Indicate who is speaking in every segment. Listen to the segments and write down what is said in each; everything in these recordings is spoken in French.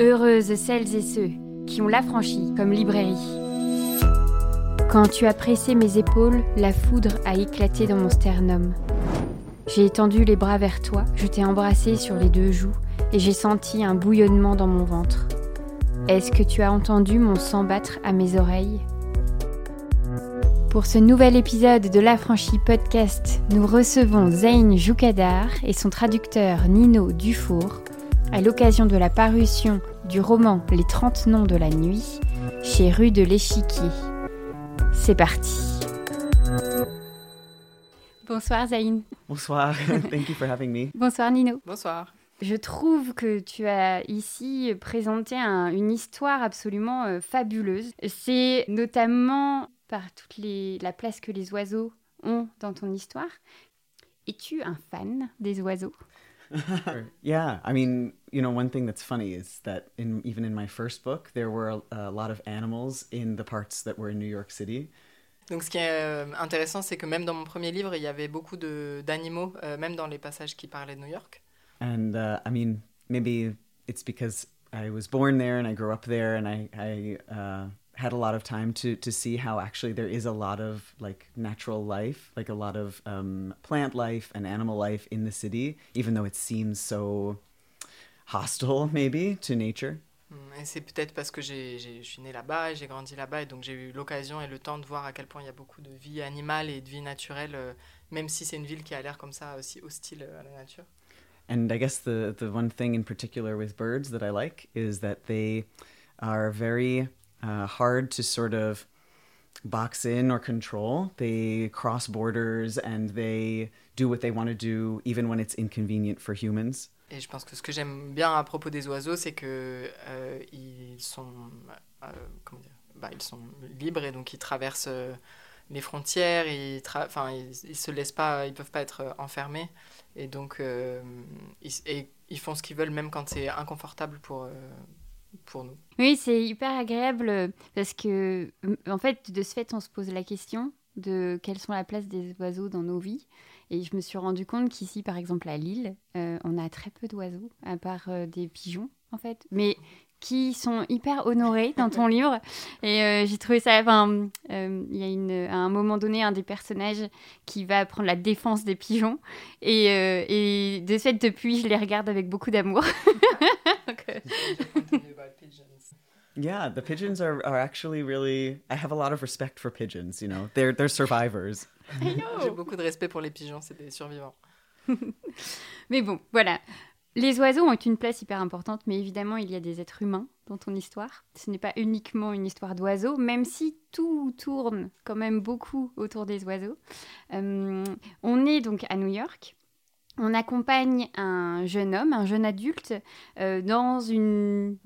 Speaker 1: Heureuses celles et ceux qui ont l'affranchi comme librairie. Quand tu as pressé mes épaules, la foudre a éclaté dans mon sternum. J'ai étendu les bras vers toi, je t'ai embrassé sur les deux joues et j'ai senti un bouillonnement dans mon ventre. Est-ce que tu as entendu mon sang battre à mes oreilles? Pour ce nouvel épisode de l'Affranchi Podcast, nous recevons Zayn Joukadar et son traducteur Nino Dufour à l'occasion de la parution du roman Les 30 noms de la nuit chez Rue de l'Échiquier. C'est parti. Bonsoir Zayn.
Speaker 2: Bonsoir. Thank you for having me.
Speaker 1: Bonsoir Nino.
Speaker 3: Bonsoir.
Speaker 1: Je trouve que tu as ici présenté une histoire absolument euh, fabuleuse. C'est notamment par toute les, la place que les oiseaux ont dans ton histoire. Es-tu un fan des oiseaux?
Speaker 2: yeah, I mean, you know, one thing that's funny is that in even in my first book, there were a, a lot of animals in the parts that were in New York City.
Speaker 3: Donc, ce qui est euh, intéressant, c'est que même dans mon premier livre, il y avait beaucoup d'animaux, euh, même dans les passages qui parlaient de New York.
Speaker 2: And uh, I mean, maybe it's because I was born there and I grew up there, and I, I uh, had a lot of time to to see how actually there is a lot of like natural life, like a lot of um, plant life and animal life in the city, even though it seems so hostile maybe to nature.
Speaker 3: Hmm, et c'est peut-être parce que j'ai, je suis né là-bas et j'ai grandi là-bas et donc j'ai eu l'occasion et le temps de voir à quel point il y a beaucoup de vie animale et de vie naturelle, euh, même si c'est une ville qui a l'air comme ça aussi hostile euh, à la nature.
Speaker 2: And I guess the, the one thing in particular with birds that I like is that they are very uh, hard to sort of box in or control. They cross borders and they do what they want to do, even when it's inconvenient for humans.
Speaker 3: Et je pense que ce que j'aime bien à propos des oiseaux, c'est que euh, ils sont, euh, comment dire, bah, ils sont libres et donc ils traversent euh, les frontières. Ils, enfin, ils, ils, se laissent pas, ils peuvent pas être euh, enfermés et donc euh, ils, et ils font ce qu'ils veulent même quand c'est inconfortable pour pour nous.
Speaker 1: Oui, c'est hyper agréable euh, parce que, en fait, de ce fait, on se pose la question de quelles sont la place des oiseaux dans nos vies. Et je me suis rendu compte qu'ici, par exemple, à Lille, euh, on a très peu d'oiseaux, à part euh, des pigeons, en fait. Mais qui sont hyper honorés dans ton livre. Et euh, j'ai trouvé ça. Enfin, euh, il y a une, à un moment donné un des personnages qui va prendre la défense des pigeons. Et, euh, et de fait, depuis, je les regarde avec beaucoup d'amour.
Speaker 2: Yeah, the pigeons are, are actually really. I have a lot of respect for pigeons. You know, they're they're survivors.
Speaker 3: J'ai beaucoup de respect pour les pigeons, c'est des survivants.
Speaker 1: mais bon, voilà. Les oiseaux ont une place hyper importante, mais évidemment, il y a des êtres humains dans ton histoire. Ce n'est pas uniquement une histoire d'oiseaux, même si tout tourne quand même beaucoup autour des oiseaux. Euh, on est donc à New York. On accompagne un jeune homme, un jeune adulte, euh, dans,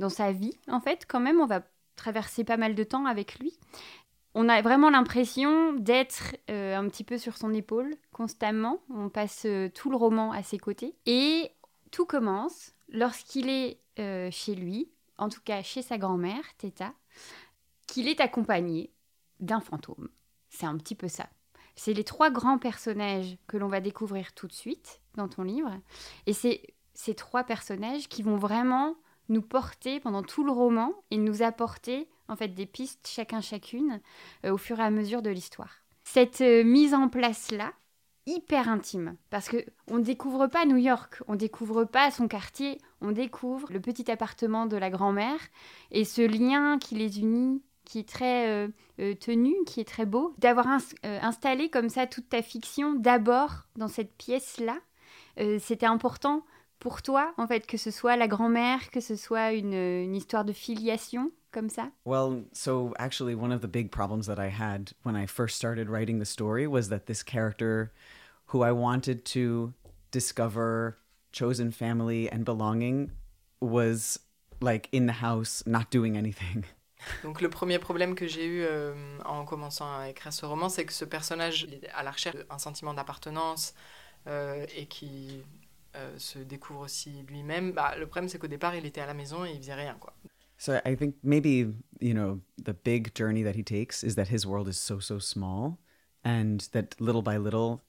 Speaker 1: sa vie, en fait. Quand même, on va traverser pas mal de temps avec lui. On a vraiment l'impression d'être euh, un petit peu sur son épaule constamment. On passe euh, tout le roman à ses côtés. Et tout commence lorsqu'il est chez lui, en tout cas chez sa grand-mère, Theta, qu'il est accompagné d'un fantôme. C'est un petit peu ça. C'est les trois grands personnages que l'on va découvrir tout de suite dans ton livre. Et c'est ces trois personnages qui vont vraiment nous porter pendant tout le roman et nous apporter en fait des pistes chacun chacune euh, au fur et à mesure de l'histoire. Cette euh, mise en place là, hyper intime parce que on découvre pas New York, on découvre pas son quartier, on découvre le petit appartement de la grand-mère et ce lien qui les unit qui est très euh, tenu, qui est très beau, d'avoir ins installé comme ça toute ta fiction d'abord dans cette pièce-là. Euh, C'était important pour toi, en fait, que ce soit la grand-mère, que ce soit une, une histoire de filiation comme ça?
Speaker 2: Well, so actually, one of the big problems that I had when I first started writing the story was that this character, who I wanted to discover chosen family and belonging, was like in the house, not doing anything.
Speaker 3: Donc le premier problème que j'ai eu euh, en commençant à écrire ce roman, c'est que ce personnage est à la recherche d'un sentiment d'appartenance et qui euh, se découvre aussi lui-même. Bah, le problème, c'est qu'au départ, il était à la maison et il faisait rien, quoi.
Speaker 2: So I think maybe, you know, the big journey that he takes is that his world is so, so small, and that little by little,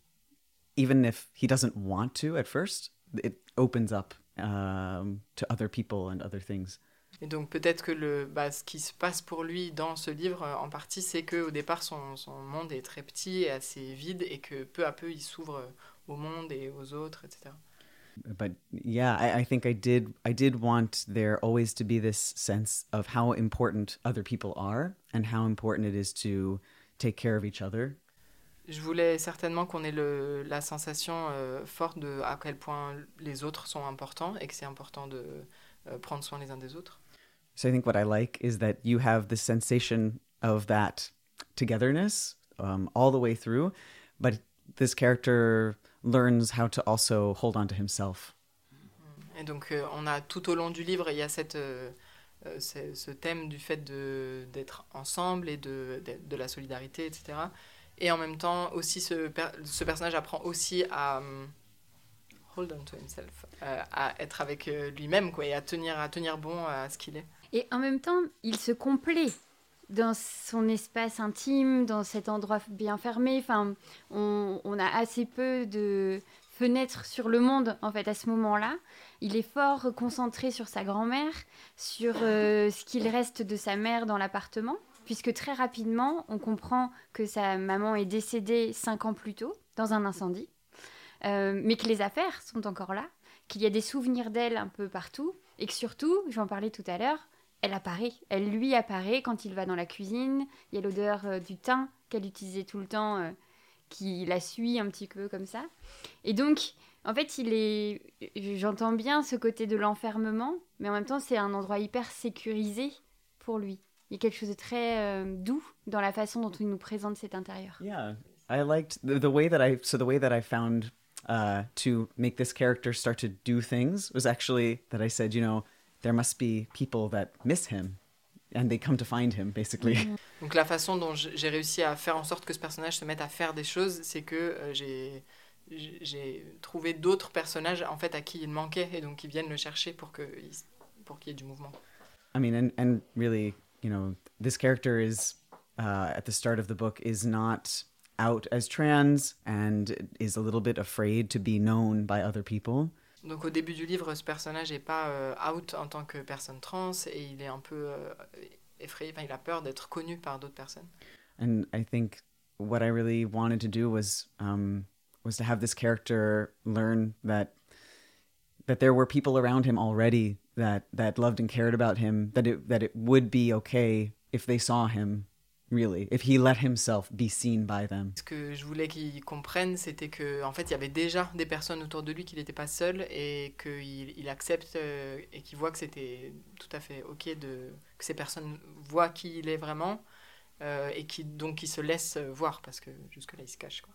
Speaker 2: even if he doesn't want to at first, it opens up um, to other people and other things.
Speaker 3: Et donc peut-être que le, bah, ce qui se passe pour lui dans ce livre, euh, en partie, c'est qu'au départ, son, son, monde est très petit et assez vide, et que peu à peu, il s'ouvre au monde et aux autres, etc.
Speaker 2: But yeah, I, I think I did. I did want there always to be this sense of how important other people are and how important it is to take care of each other.
Speaker 3: Je voulais certainement qu'on ait le, la sensation euh, forte de à quel point les autres sont importants et que c'est important de euh, prendre soin les uns des autres.
Speaker 2: So I think what I like is that you have the sensation of that togetherness um, all the way through, but this character learns how to also hold on to himself.
Speaker 3: Et donc euh, on a tout au long du livre, il y a cette, euh, euh ce, ce, thème du fait d'être ensemble et de, de, de, la solidarité, etc. Et en même temps, aussi ce, per ce personnage apprend aussi à um, hold on to himself, euh, à être avec lui-même quoi, et à tenir, à tenir bon à ce qu'il est.
Speaker 1: Et en même temps, il se complaît dans son espace intime, dans cet endroit bien fermé. Enfin, on, a assez peu de fenêtres sur le monde en fait à ce moment-là. Il est fort concentré sur sa grand-mère, sur euh, ce qu'il reste de sa mère dans l'appartement, puisque très rapidement on comprend que sa maman est décédée cinq ans plus tôt dans un incendie, euh, mais que les affaires sont encore là, qu'il y a des souvenirs d'elle un peu partout, et que surtout, j'en parlais tout à l'heure, elle apparaît, elle lui apparaît quand il va dans la cuisine. Il y a l'odeur euh, du thym qu'elle utilisait tout le temps, euh, qui la suit un petit peu comme ça. Et donc, en fait, il est, j'entends bien ce côté de l'enfermement, mais en même temps, c'est un endroit hyper sécurisé pour lui. Il y a quelque chose de très euh, doux dans la façon dont il nous présente cet intérieur.
Speaker 2: Yeah, I liked the, the way that I so the way that I found uh, to make this character start to do things was actually that I said, you know. There must be people that miss him and they come to find him basically.
Speaker 3: Mm-hmm. Donc la façon dont j'ai réussi à faire en sorte que ce personnage se mette à faire des choses, c'est que euh, j'ai j'ai trouvé d'autres personnages en fait à qui il manquait et donc ils viennent le chercher pour que pour qu'il y ait du mouvement.
Speaker 2: I mean and and really, you know, this character is uh, at the start of the book is not out as trans and is a little bit afraid to be known by other people.
Speaker 3: Donc au début du livre, ce personnage n'est pas euh, out en tant que personne trans et il est un peu euh, effrayé, enfin, il a peur d'être connu par d'autres personnes.
Speaker 2: And I think what I really wanted to do was um, was to have this character learn that that there were people around him already that that loved and cared about him that it that it would be okay if they saw him really, if he let himself be seen by them.
Speaker 3: Ce que je voulais qu'il comprenne, c'était que en fait, il y avait déjà des personnes autour de lui, qu'il n'était pas seul et qu'il il accepte euh, et qu'il voit que c'était tout à fait ok de que ces personnes voient qui il est vraiment euh, et qui donc qui se laisse voir parce que jusque là il se cache quoi.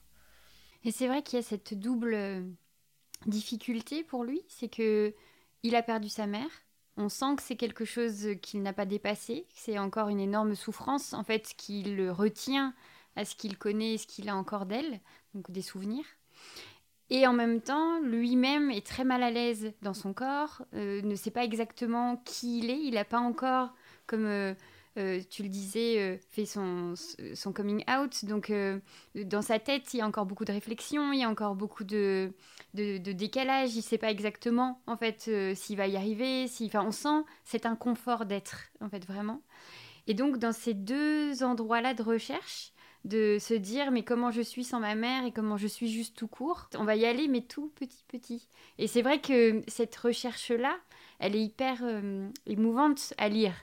Speaker 1: Et c'est vrai qu'il y a cette double difficulté pour lui, c'est que il a perdu sa mère on sent que c'est quelque chose qu'il n'a pas dépassé, c'est encore une énorme souffrance, en fait, qui le retient à ce qu'il connaît, ce qu'il a encore d'elle, donc des souvenirs. Et en même temps, lui-même est très mal à l'aise dans son corps, euh, ne sait pas exactement qui il est, il n'a pas encore, comme euh, euh, tu le disais, euh, fait son, coming out. Donc, euh, dans sa tête, il y a encore beaucoup de réflexion, il y a encore beaucoup de décalage. Il ne sait pas exactement, en fait, s'il va y arriver. Si, enfin, on sent cet inconfort d'être, en fait, vraiment. Et donc, dans ces deux endroits-là de recherche, de se dire mais comment je suis sans ma mère et comment je suis juste tout court. On va y aller mais tout petit petit. Et c'est vrai que cette recherche là, elle est hyper émouvante à lire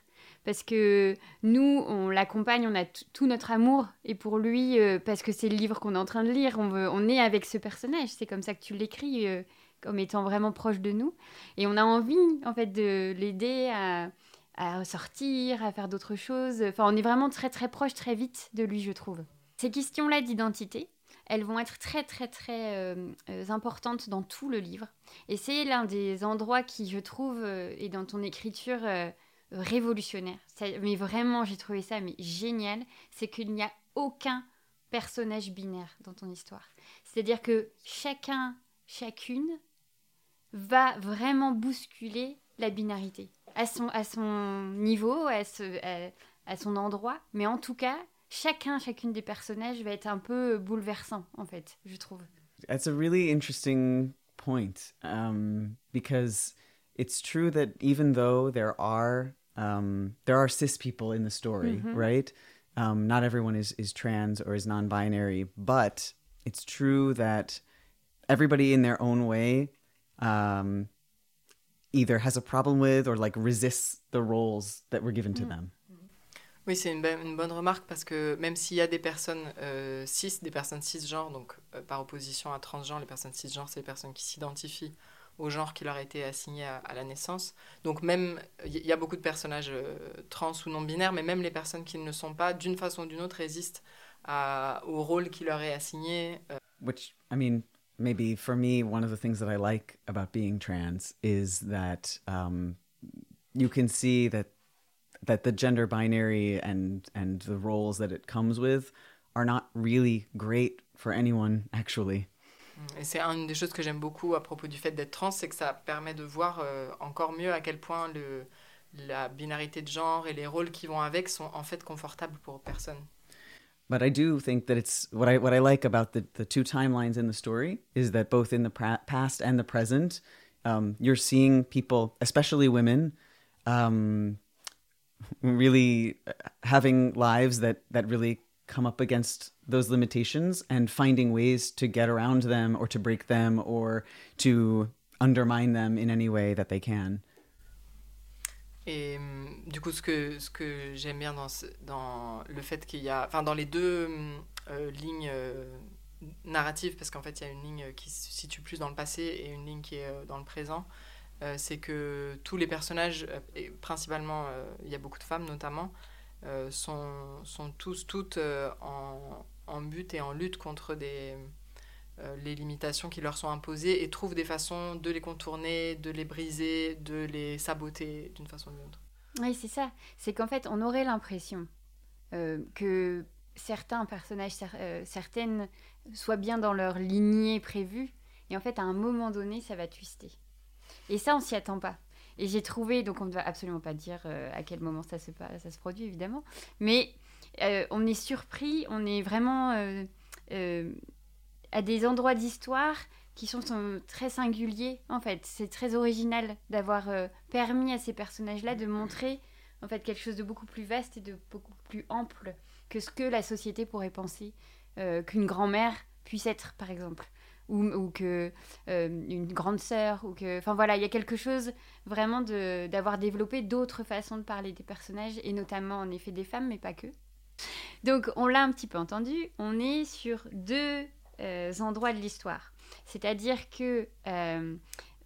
Speaker 1: parce que nous, on l'accompagne, on a tout notre amour, et pour lui, euh, parce que c'est le livre qu'on est en train de lire, on, est avec ce personnage, c'est comme ça que tu l'écris, euh, comme étant vraiment proche de nous, et on a envie, en fait, de l'aider à, à sortir, à faire d'autres choses, enfin, on est vraiment très très proche, très vite de lui, je trouve. Ces questions-là d'identité, elles vont être très très très euh, importantes dans tout le livre. Et c'est l'un des endroits qui, je trouve, et dans ton écriture, révolutionnaire. mais vraiment, j'ai trouvé ça mais génial. C'est qu'il n'y a aucun personnage binaire dans ton histoire. C'est-à-dire que chacun, chacune va vraiment bousculer la binarité à son, à son niveau, à, ce, à, son endroit. Mais en tout cas, chacun, chacune des personnages va être un peu bouleversant, en fait, je trouve.
Speaker 2: That's a really interesting point um, because it's true that even though there are um, there are cis people in the story,
Speaker 1: Mhm.
Speaker 2: right? Um, not everyone is, is trans or is non binary, but it's true that everybody in their own way um, either has a problem with or like resists the roles that were given to
Speaker 1: Mm.
Speaker 2: them.
Speaker 3: Oui, c'est une, be- une bonne remarque parce que même s'il y a des personnes euh, cis, des personnes cisgenres, donc euh, par opposition à transgenres, les personnes cisgenres, c'est les personnes qui s'identifient au genre qui leur a été assigné à, à la naissance. Donc même, il y, a beaucoup de personnages euh, trans ou non binaires, mais même les personnes qui ne le sont pas, d'une façon ou d'une autre, résistent à- au rôle qui leur est assigné. euh,
Speaker 2: Which, I mean, maybe for me, one of the things that I like about being trans is that um, you can see that that the gender binary and and the roles that it comes with are not really great for anyone actually.
Speaker 3: Et c'est une des choses que j'aime beaucoup à propos du fait d'être trans, c'est que ça permet de voir euh, encore mieux à quel point le, la binarité de genre et les rôles qui vont avec sont en fait confortables pour personne.
Speaker 2: But I do think that it's what I what I like about the the two timelines in the story is that both in the past and the present, um, you're seeing people, especially women, um, really uh, having lives that that really come up against those limitations and finding ways to get around them or to break them or to undermine them in any way that they can.
Speaker 3: Et hum, du coup, ce que, ce que j'aime bien dans, dans le fait qu'il y a. Enfin, dans les deux hum, euh, lignes euh, narratives, parce qu'en fait, il y a une ligne qui se situe plus dans le passé et une ligne qui est euh, dans le présent, euh, c'est que tous les personnages, euh, et principalement, euh, il y a beaucoup de femmes notamment, sont, sont tous, toutes en, en but et en lutte contre des. euh, les limitations qui leur sont imposées et trouvent des façons de les contourner, de les briser, de les saboter d'une façon ou d'une autre.
Speaker 1: Oui, c'est ça. C'est qu'en fait, on aurait l'impression euh, que certains personnages, euh, certaines, soient bien dans leur lignée prévue. Et en fait, à un moment donné, ça va twister. Et ça, on s'y attend pas. Et j'ai trouvé, donc on ne va absolument pas dire à quel moment ça se produit, évidemment. Mais euh, on est surpris, on est vraiment euh, euh, à des endroits d'histoire qui sont, très singuliers, en fait. C'est très original d'avoir permis à ces personnages-là de montrer en fait quelque chose de beaucoup plus vaste et de beaucoup plus ample que ce que la société pourrait penser qu'une grand-mère puisse être, par exemple, ou, ou que une grande sœur, ou que, enfin voilà, il y a quelque chose vraiment d'avoir développé d'autres façons de parler des personnages et notamment en effet des femmes, mais pas que. Donc on l'a un petit peu entendu, on est sur deux euh, endroits de l'histoire, c'est-à-dire que euh,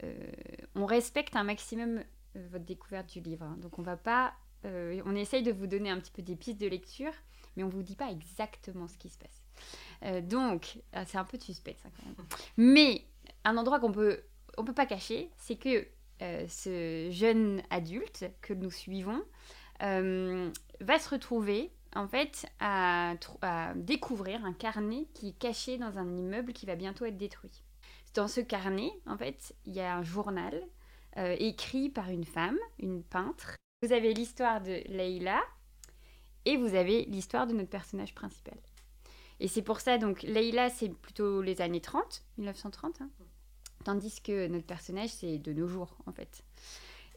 Speaker 1: euh, on respecte un maximum votre découverte du livre. hein. Donc on va pas, on essaye de vous donner un petit peu des pistes de lecture, mais on vous dit pas exactement ce qui se passe. Donc ah, c'est un peu de suspense hein, quand même. Mais un endroit qu'on peut, on peut pas cacher, c'est que ce jeune adulte que nous suivons va se retrouver en fait à, découvrir un carnet qui est caché dans un immeuble qui va bientôt être détruit. Dans ce carnet, en fait, il y a un journal euh, écrit par une femme, une peintre. Vous avez l'histoire de Leila et vous avez l'histoire de notre personnage principal. Et c'est pour ça, donc, Leila, c'est plutôt les années 30, 1930, hein. tandis que notre personnage, c'est de nos jours, en fait.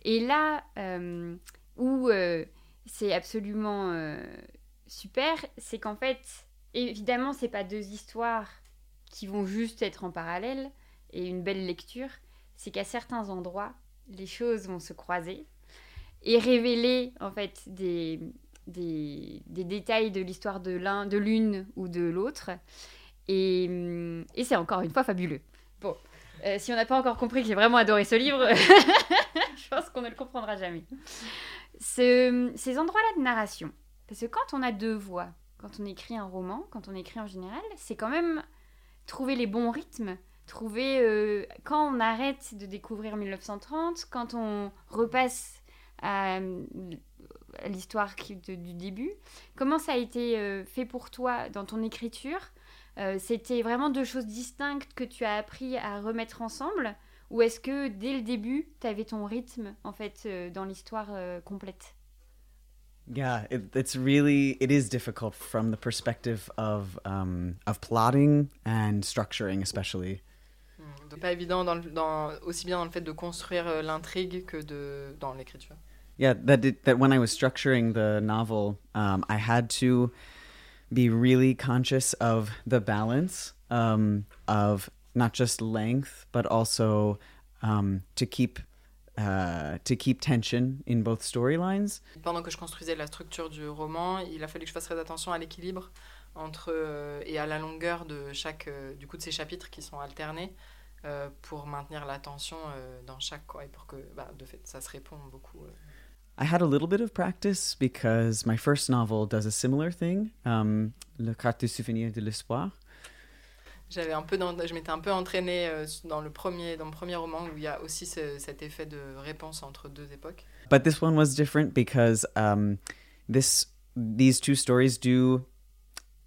Speaker 1: Et là, euh, où euh, c'est absolument super, c'est qu'en fait, évidemment, c'est pas deux histoires qui vont juste être en parallèle et une belle lecture, c'est qu'à certains endroits, les choses vont se croiser et révéler en fait des, des, détails de l'histoire de l'un, de l'une ou de l'autre. Et, hum, et c'est encore une fois fabuleux. Bon, euh, si on n'a pas encore compris que j'ai vraiment adoré ce livre, je pense qu'on ne le comprendra jamais. Ce- ces endroits-là de narration, parce que quand on a deux voix, quand on écrit un roman, quand on écrit en général, c'est quand même trouver les bons rythmes, trouver euh, quand on arrête de découvrir 1930, quand on repasse à, à l'histoire du début. Comment ça a été euh, fait pour toi dans ton écriture? Euh, C'était vraiment deux choses distinctes que tu as appris à remettre ensemble? Ou est-ce que dès le début, tu avais ton rythme en fait euh, dans l'histoire euh, complète?
Speaker 2: Yeah, it, it's really it is difficult from the perspective of um, of plotting and structuring, especially.
Speaker 3: Hmm, pas évident dans dans- aussi bien dans le fait de construire euh, l'intrigue que de, dans l'écriture.
Speaker 2: Yeah, that did, that when I was structuring the novel, um, I had to be really conscious of the balance um, of not just length, but also um, to keep uh, to keep tension in both storylines.
Speaker 3: Pendant que je construisais la structure du roman, il a fallu que je fasse très attention à l'équilibre entre euh, et à la longueur de chaque euh, du coup de ces chapitres qui sont alternés euh, pour maintenir la tension euh, dans chaque quoi et pour que bah, de fait ça se répond beaucoup. euh.
Speaker 2: I had a little bit of practice because my first novel does a similar thing, um, Le carte de souvenir de l'espoir.
Speaker 3: J'avais un peu dans- je m'étais un peu entraînée euh, dans le premier dans le premier roman où il y a aussi ce- cet effet de réponse entre deux époques.
Speaker 2: But this one was different because um, this these two stories do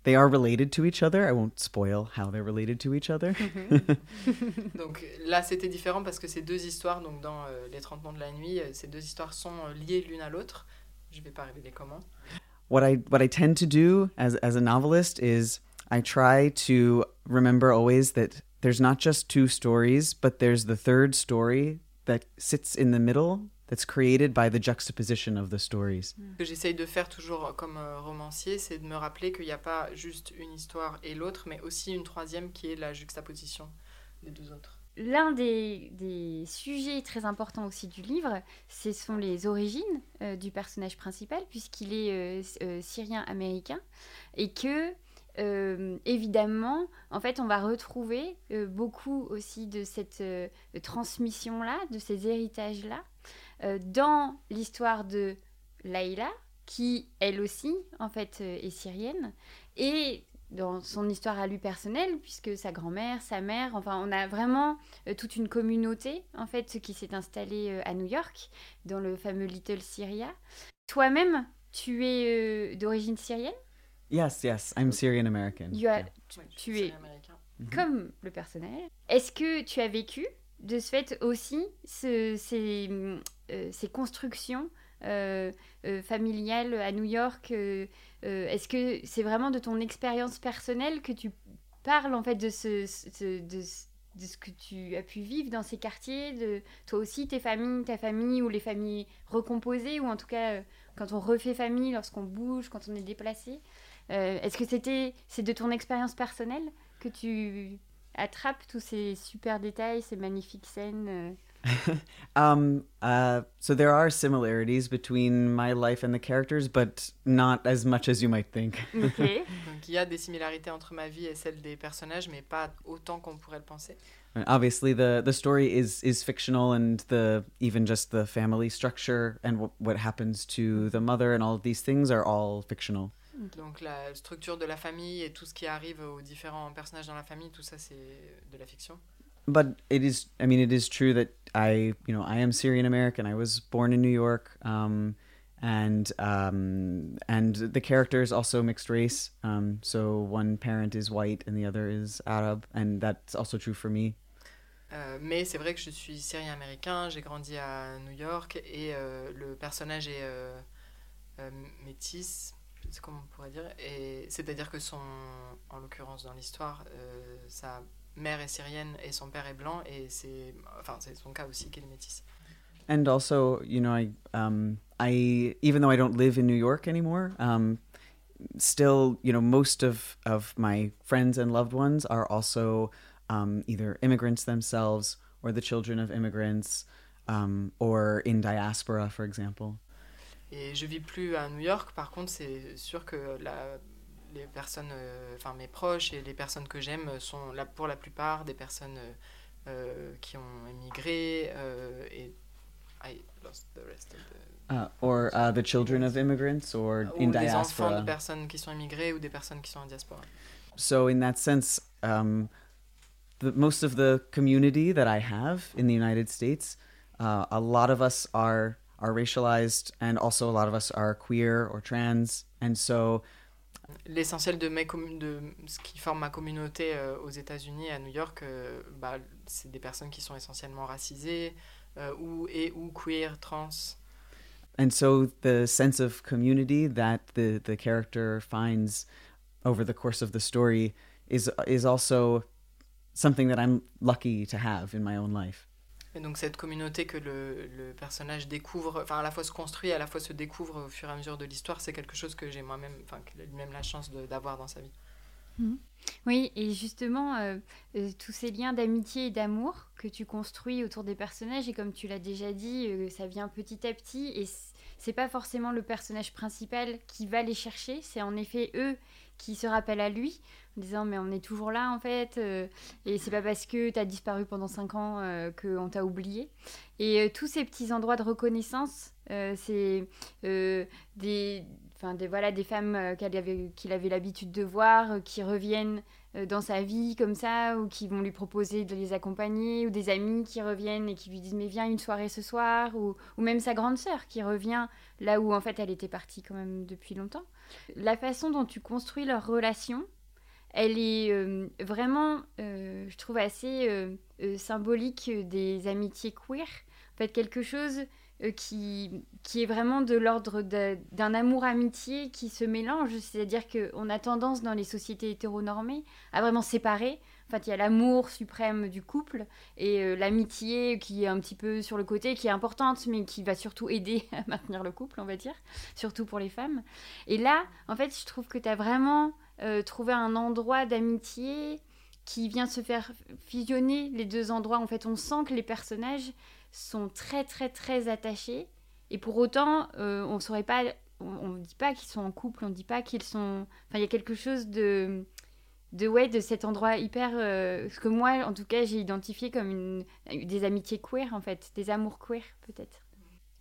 Speaker 2: they are related to each other. I won't spoil how they're related to each other.
Speaker 3: Donc là, c'était différent parce que ces deux histoires, donc dans euh, Les 30 noms de la nuit, euh, ces deux histoires sont euh, liées l'une à l'autre. Je vais pas révéler comment.
Speaker 2: what I what I tend to do as as a novelist is I try to remember always that there's not just two stories, but there's the third story that sits in the middle that's created by the juxtaposition of the stories.
Speaker 3: Ce que j'essaye de faire toujours comme euh, romancier, c'est de me rappeler qu'il n'y a pas juste une histoire et l'autre, mais aussi une troisième qui est la juxtaposition des deux autres.
Speaker 1: L'un des, des sujets très importants aussi du livre, ce sont les origines euh, du personnage principal, puisqu'il est euh, euh, syrien-américain, et que, euh, évidemment, en fait, on va retrouver euh, beaucoup aussi de cette euh, transmission-là, de ces héritages-là, dans l'histoire de Laïla, qui, elle aussi, en fait, est syrienne, et dans son histoire à lui personnelle, puisque sa grand-mère, sa mère, enfin, on a vraiment toute une communauté, en fait, qui s'est installée à New York, dans le fameux Little Syria. Toi-même, tu es d'origine syrienne,
Speaker 2: Yes, yes, I'm Syrian American.
Speaker 1: You are-
Speaker 2: Yeah.
Speaker 1: tu, es comme le personnel. Est-ce que tu as vécu, de ce fait aussi, ce- ces, euh, ces constructions euh, euh, familiales à New York euh, euh, Est-ce que c'est vraiment de ton expérience personnelle que tu parles, en fait, de ce, ce- de, ce- de ce que tu as pu vivre dans ces quartiers, de toi aussi, tes familles, ta famille, ou les familles recomposées, ou en tout cas, quand on refait famille, lorsqu'on bouge, quand on est déplacé? Euh, Est-ce que c'était c'est de ton expérience personnelle que tu attrapes tous ces super détails, ces magnifiques scènes euh
Speaker 2: Um, uh, so there are similarities between my life and the characters, but not as much as you might think.
Speaker 1: Ok.
Speaker 3: Donc il y a des similarités entre ma vie et celle des personnages, mais pas autant qu'on pourrait le penser.
Speaker 2: And Obviously, the the story is is fictional, and the even just the family structure and what happens to the mother and all of these things are all fictional.
Speaker 3: Donc la structure de la famille et tout ce qui arrive aux différents personnages dans la famille, tout ça c'est de la fiction.
Speaker 2: But it is, I mean, it is true that I, you know, I am Syrian American. I was born in New York, um, and um, and the character is also mixed race. Um, so one parent is white and the other is Arab, and that's also true for me.
Speaker 3: Euh, mais c'est vrai que je suis syrien-américain, j'ai grandi à New York et euh, le personnage est euh, euh, métis, comment on pourrait dire, et c'est-à-dire que son, en l'occurrence dans l'histoire, euh, sa mère est syrienne et son père est blanc et c'est, enfin c'est son cas aussi qu'il est métis.
Speaker 2: and also you know i um i even though i don't live in new york anymore um still you know most of of my friends and loved ones are also um either immigrants themselves or the children of immigrants um or in diaspora for example
Speaker 3: Et je vis plus à New York, par contre c'est sûr que la, les personnes, euh, enfin mes proches et les personnes que j'aime sont là pour la plupart des personnes euh, euh, qui ont émigré euh, et I lost the rest of the...
Speaker 2: uh, or uh, the children of immigrants or
Speaker 3: ou
Speaker 2: in
Speaker 3: des enfants
Speaker 2: diaspora
Speaker 3: de personnes qui sont immigrées ou des personnes qui sont en diaspora.
Speaker 2: so in that sense um the most of the community that i have in the united states uh, a lot of us are are racialized and also a lot of us are queer or trans and so
Speaker 3: L'essentiel de, mes de ce qui forme ma communauté euh, aux États-Unis, à New York, euh, bah, c'est des personnes qui sont essentiellement racisées euh, ou, et ou queer, trans.
Speaker 2: and so the sense of community that the the character finds over the course of the story is is also something that i'm lucky to have in my own life
Speaker 3: Et donc cette communauté que le, personnage découvre, enfin à la fois se construit, à la fois se découvre au fur et à mesure de l'histoire, c'est quelque chose que j'ai moi-même, enfin lui-même la chance d'avoir dans sa vie.
Speaker 1: Mhm. Oui, et justement, euh, euh, tous ces liens d'amitié et d'amour que tu construis autour des personnages, et comme tu l'as déjà dit, euh, ça vient petit à petit, et c'est pas forcément le personnage principal qui va les chercher, c'est en effet eux qui se rappellent à lui, disant mais on est toujours là en fait, et c'est pas parce que tu as disparu pendant 5 ans qu'on t'a oublié. Et tous ces petits endroits de reconnaissance, c'est des enfin des voilà des femmes euh, qu'il avait, qu'il avait l'habitude de voir euh, qui reviennent euh, dans sa vie comme ça ou qui vont lui proposer de les accompagner ou des amis qui reviennent et qui lui disent mais viens une soirée ce soir ou, ou même sa grande sœur qui revient là où en fait elle était partie quand même depuis longtemps la façon dont tu construis leur relation elle est vraiment je trouve assez symbolique des amitiés queer en fait quelque chose euh, qui, qui est vraiment de l'ordre d'un amour-amitié qui se mélange. C'est-à-dire qu'on a tendance dans les sociétés hétéronormées à vraiment séparer. En fait, il y a l'amour suprême du couple et euh, l'amitié qui est un petit peu sur le côté, qui est importante, mais qui va surtout aider à maintenir le couple, on va dire, surtout pour les femmes. Et là, en fait, je trouve que tu as vraiment euh, trouvé un endroit d'amitié qui vient se faire fusionner les deux endroits. En fait, on sent que les personnages sont très très très attachés et pour autant euh, on saurait pas on ne dit pas qu'ils sont en couple on dit pas qu'ils sont enfin il y a quelque chose de de ouais de cet endroit hyper euh, ce que moi en tout cas j'ai identifié comme une, des amitiés queer en fait des amours queer peut-être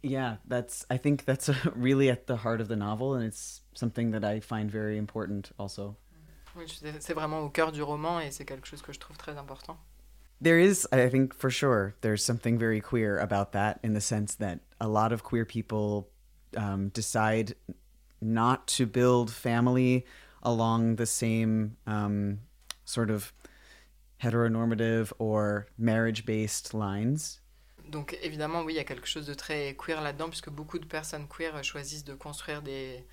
Speaker 2: yeah that's i think that's really at the heart of the novel and it's something that i find very important also
Speaker 3: oui c'est vraiment au cœur du roman et c'est quelque chose que je trouve très important
Speaker 2: there is, I think, for sure, there's something very queer about that in the sense that a lot of queer people um, decide not to build family along the same um, sort of heteronormative or marriage-based lines.
Speaker 3: Donc évidemment, oui, il y a quelque chose de très queer là-dedans, puisque beaucoup de personnes queer choisissent de construire des,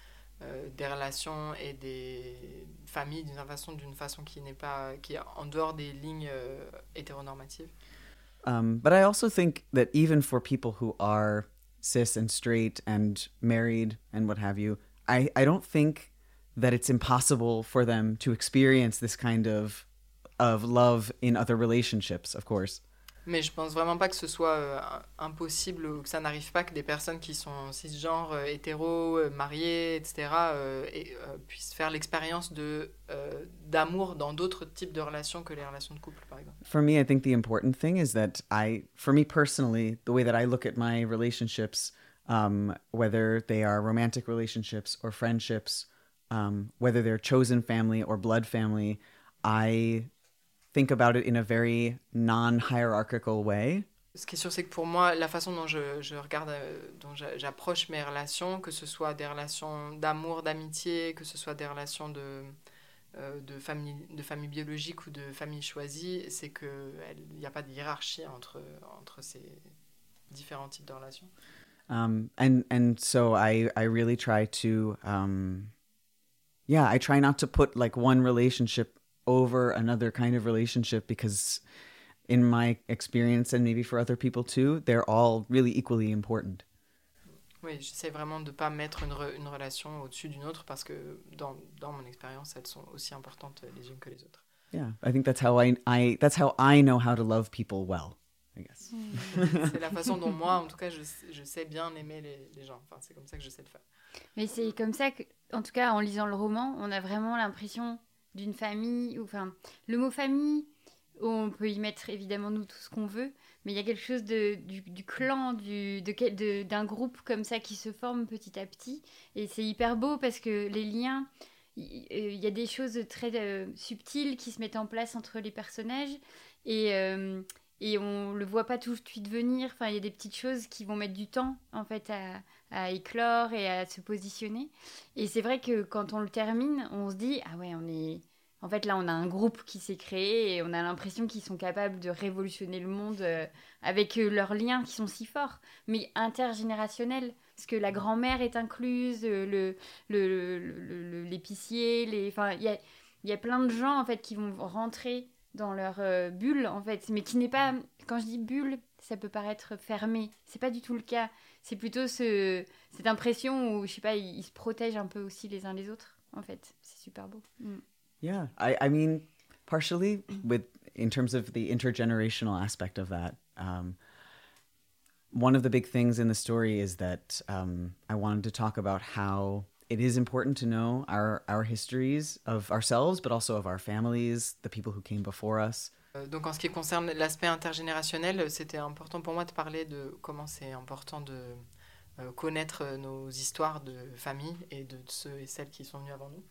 Speaker 3: euh, des relations et des familles d'une façon, d'une façon qui n'est pas, qui est en dehors des lignes euh, hétéronormatives.
Speaker 2: Um, but I also think that even for people who are cis and straight and married and what have you, I, I don't think that it's impossible for them to experience this kind of of love in other relationships, of course.
Speaker 3: Mais je pense vraiment pas que ce soit euh, impossible ou que ça n'arrive pas que des personnes qui sont cisgenres, euh, hétéros, euh, mariées, etc., et, puissent faire l'expérience de d'amour dans d'autres types de relations que les relations de couple, par exemple.
Speaker 2: For me, I think the important thing is that I, for me personally, the way that I relationships, um, whether they are romantic relationships or friendships, um, whether they're chosen family or blood family, I think about it in a very non-hierarchical way.
Speaker 3: Ce qui est sûr, c'est que pour moi, la façon dont je, je regarde, euh, dont j'approche mes relations, que ce soit des relations d'amour, d'amitié, que ce soit des relations de, euh, de, famille, de famille biologique ou de famille choisie, c'est qu'il n'y a pas de hiérarchie entre, entre ces différents types de relations.
Speaker 2: Um, and, and so I, I really try to, um, yeah, I try not to put like one relationship over another kind of relationship because in my experience and maybe for other people too they're all really equally important
Speaker 3: oui j'essaie vraiment de pas mettre une, re une relation au-dessus d'une autre parce que dans, dans mon expérience elles sont aussi importantes les unes que les autres
Speaker 2: yeah i think that's how i, I that's how i know how to love people well I guess.
Speaker 3: Hmm. c'est la façon dont moi, en tout cas, je, je sais bien aimer les, les gens. Enfin, c'est comme ça que je sais le faire.
Speaker 1: Mais c'est comme ça que, en tout cas, en lisant le roman, on a vraiment l'impression d'une famille. Enfin, le mot famille, on peut y mettre évidemment nous tout ce qu'on veut, mais il y a quelque chose de, du, clan, du, de, d'un groupe comme ça qui se forme petit à petit. Et c'est hyper beau parce que les liens, il y, a des choses très euh, subtiles qui se mettent en place entre les personnages. Et, euh, et on le voit pas tout de suite venir. Enfin, il y a des petites choses qui vont mettre du temps en fait à, éclore et à se positionner. Et c'est vrai que quand on le termine, on se dit ah ouais, on est en fait là on a un groupe qui s'est créé et on a l'impression qu'ils sont capables de révolutionner le monde euh, avec euh, leurs liens qui sont si forts, mais intergénérationnels. Parce que la grand-mère est incluse, euh, le, l'épicier, les, enfin, il y a, y a plein de gens en fait qui vont rentrer dans leur bulle en fait, mais qui n'est pas, quand je dis bulle, ça peut paraître fermé. C'est pas du tout le cas. C'est plutôt ce, cette impression où, je sais pas, ils, se protègent un peu aussi les uns les autres, en fait. C'est super beau. Mm.
Speaker 2: Yeah, I, I mean, partially with in terms of the intergenerational aspect of that. Um, one of the big things in the story is that um, I wanted to talk about how it is important to know our, our histories of ourselves, but also of our families, the people who came before us.
Speaker 3: Euh, donc en ce qui concerne l'aspect intergénérationnel, c'était important pour moi de parler de comment c'est important de euh, connaître nos histoires de famille et de ceux et celles qui sont venus avant nous.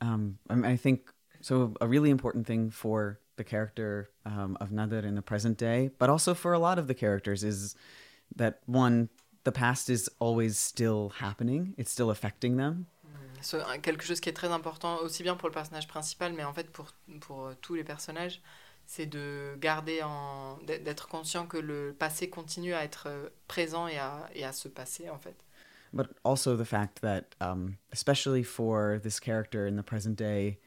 Speaker 2: Um, I think so. A really important thing for the character um, of Nader in the present day, but also for a lot of the characters, is that one, the past is always still happening. It's still affecting them.
Speaker 3: So, quelque chose qui est très important aussi bien pour le personnage principal, mais en fait pour pour euh, tous les personnages c'est de garder en d'être conscient que le passé continue à être euh, présent et à, et à se passer en fait.
Speaker 2: But also the fact that, um, especially for this character in the present day,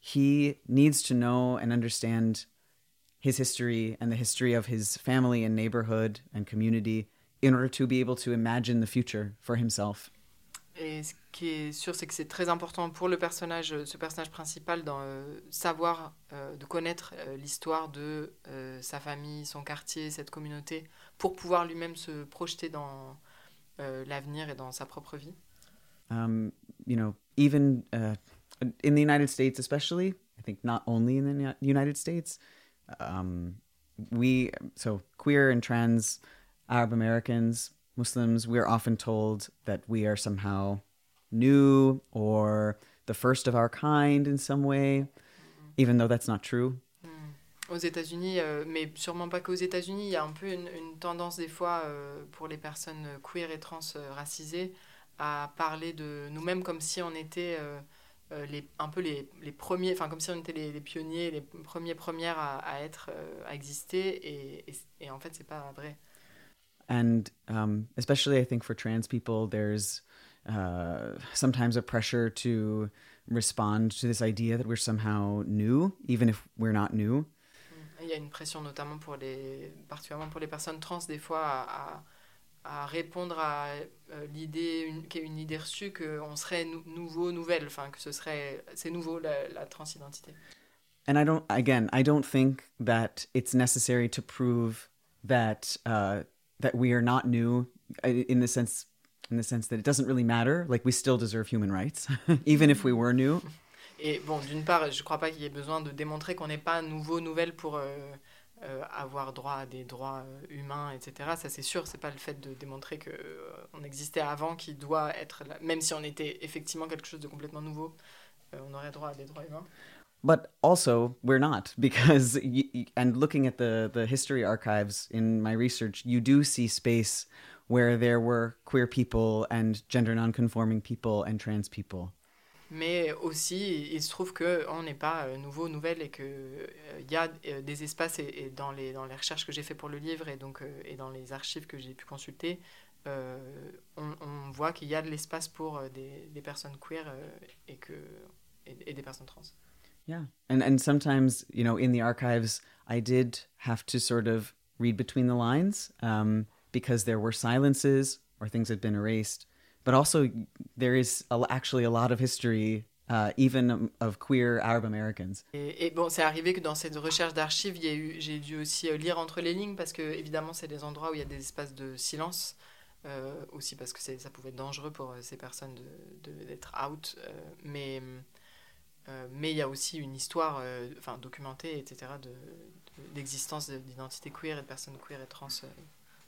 Speaker 2: he needs to know and understand his history and the history of his family and neighborhood and community in order to be able to imagine the future for himself.
Speaker 3: Et ce qui est sûr, c'est que c'est très important pour le personnage, ce personnage principal, de euh, savoir, euh, de connaître euh, l'histoire de sa famille, son quartier, cette communauté, pour pouvoir lui-même se projeter dans l'avenir et dans sa propre vie.
Speaker 2: Um, you know, even uh, in the United States, especially, I think not only in the United States, um, we so queer and trans Arab Americans Muslims, we're often told that we are somehow new or the first of our kind in some way, even though that's not true.
Speaker 3: Hmm. Aux États-Unis, euh, mais sûrement pas qu'aux États-Unis, il y a un peu une, une tendance des fois euh, pour les personnes queer et trans euh, racisées à parler de nous-mêmes comme si on était euh, euh, les, un peu les, les premiers, enfin comme si on était les, les, pionniers, les premiers premières à, à être, euh, à exister, et, et, et en fait c'est pas vrai.
Speaker 2: And um, especially I think for trans people, there's uh, sometimes a pressure to respond to this idea that we're somehow new, even if we're not new.
Speaker 3: Il y a une pression notamment pour les, particulièrement pour les personnes trans, des fois à, à, à répondre à euh, l'idée, qui est une idée reçue qu'on serait nou nouveau, nouvelle, enfin que ce serait, c'est nouveau la, la transidentité.
Speaker 2: And I don't, again, I don't think that it's necessary to prove that uh, that we are not new uh, in the sense in the sense that it doesn't really matter. Like we still deserve human rights even if we were new.
Speaker 3: Et bon d'une part je crois pas qu'il y ait besoin de démontrer qu'on n'est pas nouveau nouvelle pour euh, euh, avoir droit à des droits euh, humains etc ça c'est sûr. C'est pas le fait de démontrer que euh, existait avant qui doit être là. même si on était effectivement quelque chose de complètement nouveau euh, on aurait droit à des droits humains
Speaker 2: but also we're not because y- and looking at the the history archives in my research you do see space where there were queer people and gender non-conforming people and trans people.
Speaker 3: Mais aussi il se trouve que on n'est pas euh, nouveau nouvelle et que il euh, y a euh, des espaces et, et, dans les dans les recherches que j'ai fait pour le livre et donc euh, et dans les archives que j'ai pu consulter euh, on, on, voit qu'il y a de l'espace pour euh, des, des, personnes queer euh, et que et, et des personnes trans
Speaker 2: Yeah. And and sometimes, you know, in the archives, I did have to sort of read between the lines um, because there were silences or things had been erased. But also, there is a, actually a lot of history, uh, even of queer Arab Americans.
Speaker 3: Et, et bon, c'est arrivé que dans cette recherche d'archives, j'ai dû aussi euh, lire entre les lignes parce que, évidemment, c'est des endroits où il y a des espaces de silence. Euh, aussi parce que ça pouvait être dangereux pour euh, ces personnes d'être de, de, out. Euh, mais euh, mais il y a aussi une histoire euh, enfin, documentée, etc., d'existence de, d'identité queer et de personnes queer et trans euh,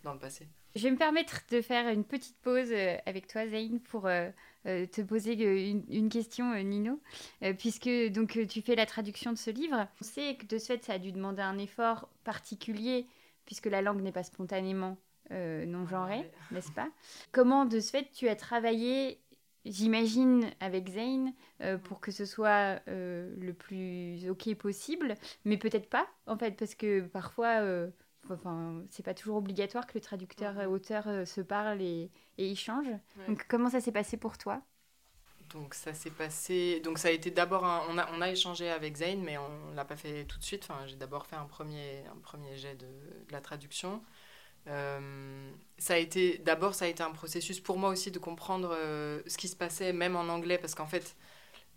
Speaker 3: dans le passé.
Speaker 1: Je vais me permettre de faire une petite pause avec toi, Zayn, pour te poser une, une question, Nino, puisque donc tu fais la traduction de ce livre. On sait que de ce fait, ça a dû demander un effort particulier, puisque la langue n'est pas spontanément euh, non genrée, n'est-ce pas? Comment de ce fait tu as travaillé j'imagine, avec Zane, euh, pour que ce soit euh, le plus ok possible, mais peut-être pas, en fait, parce que parfois, euh, enfin, c'est pas toujours obligatoire que le traducteur et auteur euh, se parlent et, et échangent. Ouais. Donc, comment ça s'est passé pour toi?
Speaker 3: Donc ça s'est passé. Donc ça a été d'abord un... on a on a échangé avec Zane, mais on l'a pas fait tout de suite. Enfin j'ai d'abord fait un premier un premier jet de, de la traduction. Ça a été d'abord ça a été un processus pour moi aussi de comprendre ce qui se passait même en anglais parce qu'en fait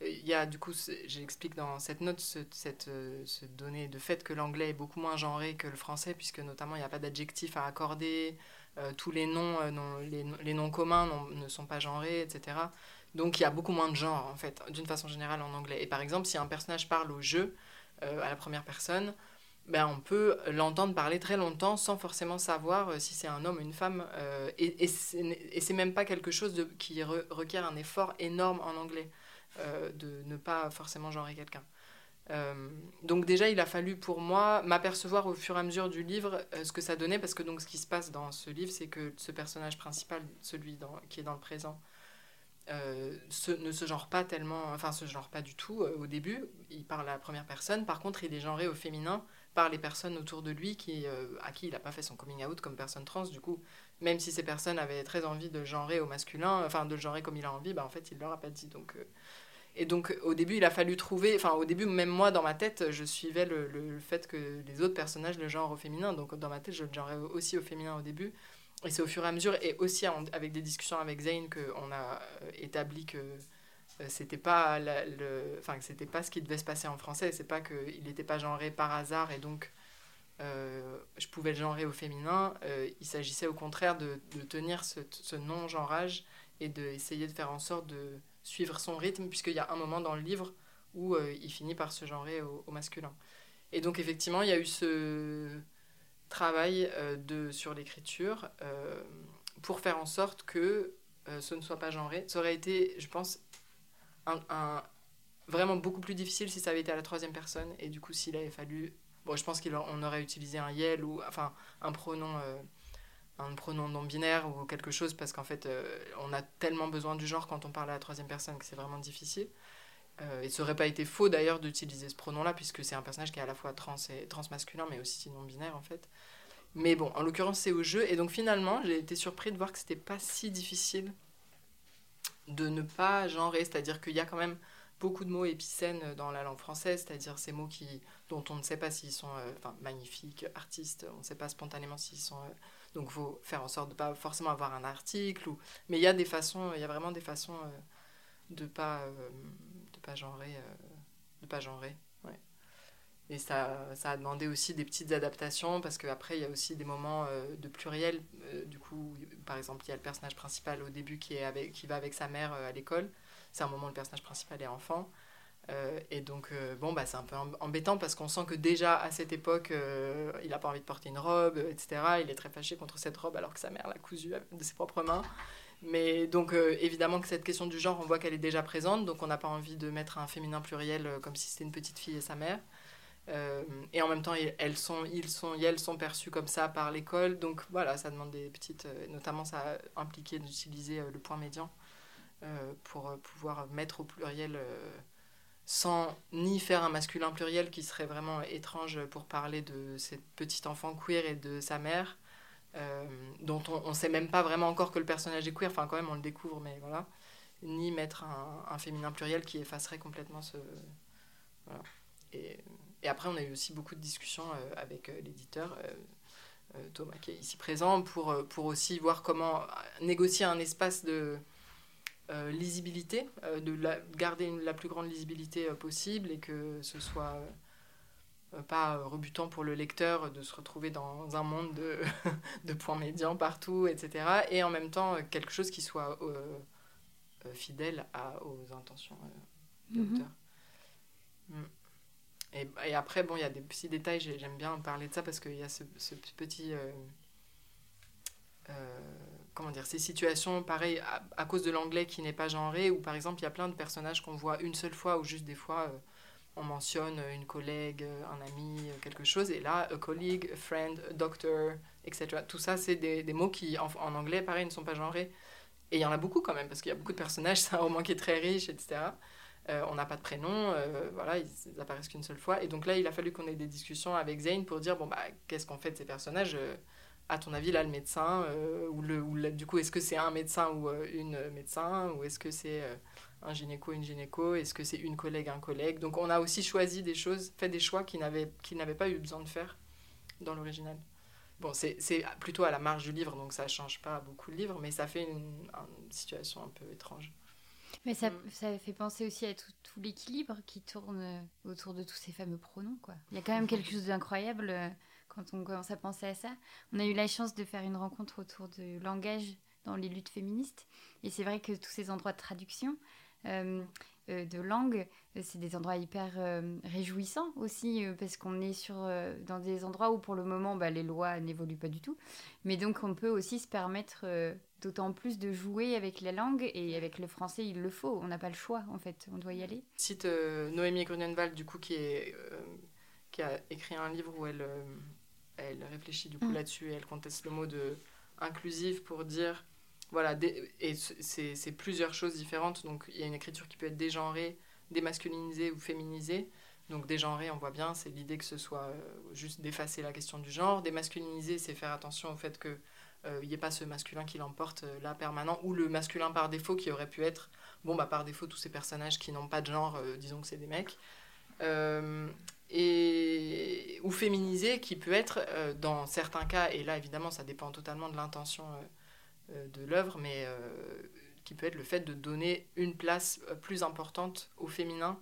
Speaker 3: il y a du coup, j'explique dans cette note ce, cette, ce donnée de fait que l'anglais est beaucoup moins genré que le français, puisque notamment il n'y a pas d'adjectif à accorder, tous les noms, les, les, noms communs ne sont pas genrés, etc. Donc il y a beaucoup moins de genre, en fait, d'une façon générale en anglais. Et par exemple, si un personnage parle au jeu, euh, à la première personne, ben, on peut l'entendre parler très longtemps sans forcément savoir euh, si c'est un homme ou une femme. Euh, et et c'est même pas quelque chose de, qui requiert un effort énorme en anglais, de ne pas forcément genrer quelqu'un. donc déjà, il a fallu pour moi m'apercevoir au fur et à mesure du livre ce que ça donnait, parce que donc ce qui se passe dans ce livre, c'est que ce personnage principal, celui dans, qui est dans le présent, euh, ne se genre pas tellement, enfin se genre pas du tout euh, au début. Il parle à la première personne. Par contre, il est genré au féminin par les personnes autour de lui qui, euh, à qui il n'a pas fait son coming out comme personne trans. Du coup, même si ces personnes avaient très envie de genrer au masculin, enfin de le genrer comme il a envie, bah en fait il leur a pas dit. Donc et donc au début il a fallu trouver, enfin au début même moi dans ma tête je suivais le, le, fait que les autres personnages le genre au féminin. Donc dans ma tête je le genrais aussi au féminin au début. Et c'est au fur et à mesure, et aussi avec des discussions avec Zayn, qu'on a euh, établi que euh, c'était pas le enfin que c'était pas ce qui devait se passer en français. C'est pas qu'il n'était pas genré par hasard et donc euh, je pouvais le genrer au féminin. Il s'agissait au contraire de, de tenir ce, ce non genrage et d'essayer de, faire en sorte de suivre son rythme puisqu'il y a un moment dans le livre où il finit par se genrer au, au, masculin. Et donc effectivement il y a eu ce travail euh, de, sur l'écriture euh, pour faire en sorte que euh, ce ne soit pas genré. Ça aurait été, je pense, un, vraiment beaucoup plus difficile si ça avait été à la troisième personne et du coup s'il avait fallu bon je pense qu'on aurait utilisé un yel ou enfin un pronom un pronom non binaire ou quelque chose parce qu'en fait on a tellement besoin du genre quand on parle à la troisième personne que c'est vraiment difficile euh, et ça aurait pas été faux d'ailleurs d'utiliser ce pronom-là, puisque c'est un personnage qui est à la fois trans et transmasculin, mais aussi non binaire en fait. Mais bon, en l'occurrence, c'est au jeu. Et donc finalement, j'ai été surpris de voir que c'était pas si difficile de ne pas genrer. C'est-à-dire qu'il y a quand même beaucoup de mots épicènes dans la langue française, c'est-à-dire ces mots qui, dont on ne sait pas s'ils sont euh, magnifiques, artistes, on ne sait pas spontanément s'ils sont... Euh, donc il faut faire en sorte de pas forcément avoir un article. Ou, mais il y a des façons, il y a vraiment des façons de pas pas genrer. Euh, de pas genrer. Et ça, ça a demandé aussi des petites adaptations parce qu'après, il y a aussi des moments euh, de pluriel. Euh, du coup, par exemple, il y a le personnage principal au début qui, est avec, qui va avec sa mère à l'école. C'est un moment où le personnage principal est enfant. et donc, bon, bah, c'est un peu embêtant parce qu'on sent que déjà à cette époque, il n'a pas envie de porter une robe, etc. Il est très fâché contre cette robe alors que sa mère l'a cousue de ses propres mains. Mais donc, euh, évidemment que cette question du genre, on voit qu'elle est déjà présente, donc on n'a pas envie de mettre un féminin pluriel euh, comme si c'était une petite fille et sa mère. Euh, et en même temps, elles sont, ils sont, elles sont perçues comme ça par l'école, donc voilà, ça demande des petites. notamment, ça a impliqué d'utiliser le point médian pour pouvoir mettre au pluriel sans ni faire un masculin pluriel qui serait vraiment étrange pour parler de cette petite enfant queer et de sa mère, euh, dont on ne sait même pas vraiment encore que le personnage est queer, enfin quand même on le découvre, mais voilà, ni mettre un, un féminin pluriel qui effacerait complètement ce... Voilà. Et, et, après on a eu aussi beaucoup de discussions euh, avec euh, l'éditeur. Thomas qui est ici présent pour, pour aussi voir comment négocier un espace de lisibilité, de la, garder une, la plus grande lisibilité possible et que ce soit euh, pas rebutant pour le lecteur de se retrouver dans un monde de, de points médians partout, etc. Et en même temps, quelque chose qui soit euh, euh, fidèle à, aux intentions de mhm. l'auteur. Mm. Et, après, bon, il y a des petits détails, j'aime bien parler de ça parce qu'il y a ce, petit... comment dire, ces situations, pareil, à, cause de l'anglais qui n'est pas genré, où par exemple, il y a plein de personnages qu'on voit une seule fois ou juste des fois on mentionne une collègue, un ami, quelque chose, et là, a colleague, a friend, a doctor, etc. Tout ça, c'est des, des, mots qui, en, en, anglais, pareil, ne sont pas genrés. Et il y en a beaucoup quand même, parce qu'il y a beaucoup de personnages, c'est un roman qui est très riche, etc. Euh, on n'a pas de prénom, euh, voilà, ils, ils qu'une seule fois. Et donc là, il a fallu qu'on ait des discussions avec Zane pour dire, bon, bah, qu'est-ce qu'on fait de ces personnages euh, À ton avis, là, le médecin, ou, le, du coup, est-ce que c'est un médecin ou une médecin, ou est-ce que c'est un gynéco, une gynéco Est-ce que c'est une collègue, un collègue? Donc on a aussi choisi des choses, fait des choix qui n'avaient, pas eu besoin de faire dans l'original. Bon, c'est plutôt à la marge du livre, donc ça change pas beaucoup le livre, mais ça fait une situation un peu étrange.
Speaker 1: Mais ça,
Speaker 3: Mm.
Speaker 1: ça fait penser aussi à tout, tout l'équilibre qui tourne euh, autour de tous ces fameux pronoms. Quoi. Il y a quand même quelque chose d'incroyable euh, quand on commence à penser à ça. On a eu la chance de faire une rencontre autour du langage dans les luttes féministes. Et c'est vrai que tous ces endroits de traduction, euh, de langue, euh, c'est des endroits hyper euh, réjouissants aussi, euh, parce qu'on est sur, euh, dans des endroits où pour le moment bah, les lois n'évoluent pas du tout. Mais donc on peut aussi se permettre euh, d'autant plus de jouer avec la langue, et avec le français il le faut, on n'a pas le choix en fait, on doit y aller.
Speaker 3: cite euh, Noémie Grunenwald, du coup, qui, est, euh, qui a écrit un livre où elle, euh, elle réfléchit du coup
Speaker 1: Mm.
Speaker 3: là-dessus et elle conteste le mot de inclusive pour dire. Voilà, et c'est plusieurs choses différentes. Donc, il y a une écriture qui peut être dégenrée, démasculinisée ou féminisée. Donc, dégenrée, on voit bien, c'est l'idée que ce soit euh, juste d'effacer la question du genre. Démasculinisée, c'est faire attention au fait que euh, n'y ait pas ce masculin qui l'emporte euh, là permanent, ou le masculin par défaut qui aurait pu être bon bah par défaut tous ces personnages qui n'ont pas de genre disons que c'est des mecs et ou féminisé qui peut être dans certains cas et là évidemment ça dépend totalement de l'intention de l'œuvre mais euh, qui peut être le fait de donner une place euh, plus importante au féminin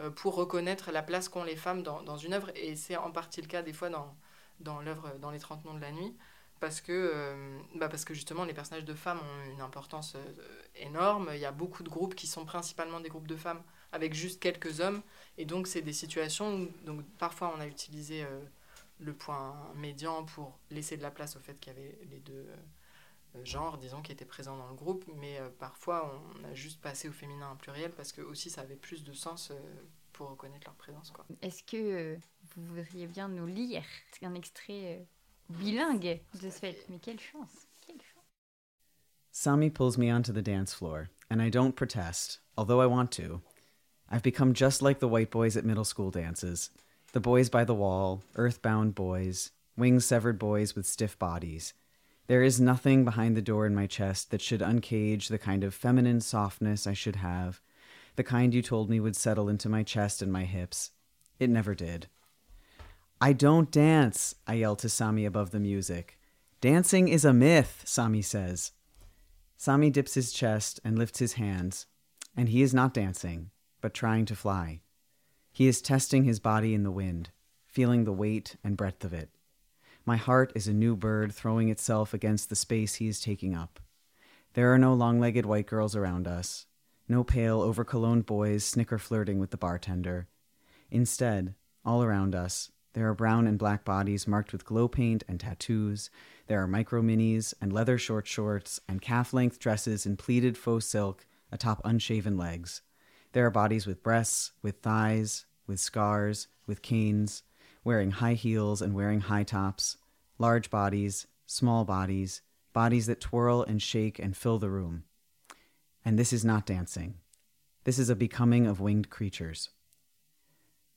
Speaker 3: euh, pour reconnaître la place qu'ont les femmes dans, une œuvre et c'est en partie le cas des fois dans, dans l'œuvre dans les 30 noms de la nuit parce que, euh, bah parce que justement les personnages de femmes ont une importance euh, énorme. Il y a beaucoup de groupes qui sont principalement des groupes de femmes avec juste quelques hommes. Et donc c'est des situations où donc, parfois on a utilisé euh, le point médian pour laisser de la place au fait qu'il y avait les deux euh, genres, disons, qui étaient présents dans le groupe. Mais euh, parfois on a juste passé au féminin en pluriel parce que aussi ça avait plus de sens euh, pour reconnaître leur présence. Quoi.
Speaker 1: Est-ce que vous voudriez bien nous lire un extrait euh, bilingue de ce fait? Mais quelle chance Quelle chance
Speaker 2: Sami pulls me onto the dance floor, and I don't protest, although I want to. I've become just like the white boys at middle school dances the boys by the wall, earthbound boys, wing severed boys with stiff bodies. There is nothing behind the door in my chest that should uncage the kind of feminine softness I should have, the kind you told me would settle into my chest and my hips. It never did. I don't dance, I yell to Sami above the music. Dancing is a myth, Sami says. Sami dips his chest and lifts his hands, and he is not dancing, but trying to fly. He is testing his body in the wind, feeling the weight and breadth of it. My heart is a new bird throwing itself against the space he is taking up. There are no long legged white girls around us, no pale, over cologned boys snicker flirting with the bartender. Instead, all around us, there are brown and black bodies marked with glow paint and tattoos. There are micro minis and leather short shorts and calf length dresses in pleated faux silk atop unshaven legs. There are bodies with breasts, with thighs, with scars, with canes, wearing high heels and wearing high tops, large bodies, small bodies, bodies that twirl and shake and fill the room. And this is not dancing. This is a becoming of winged creatures.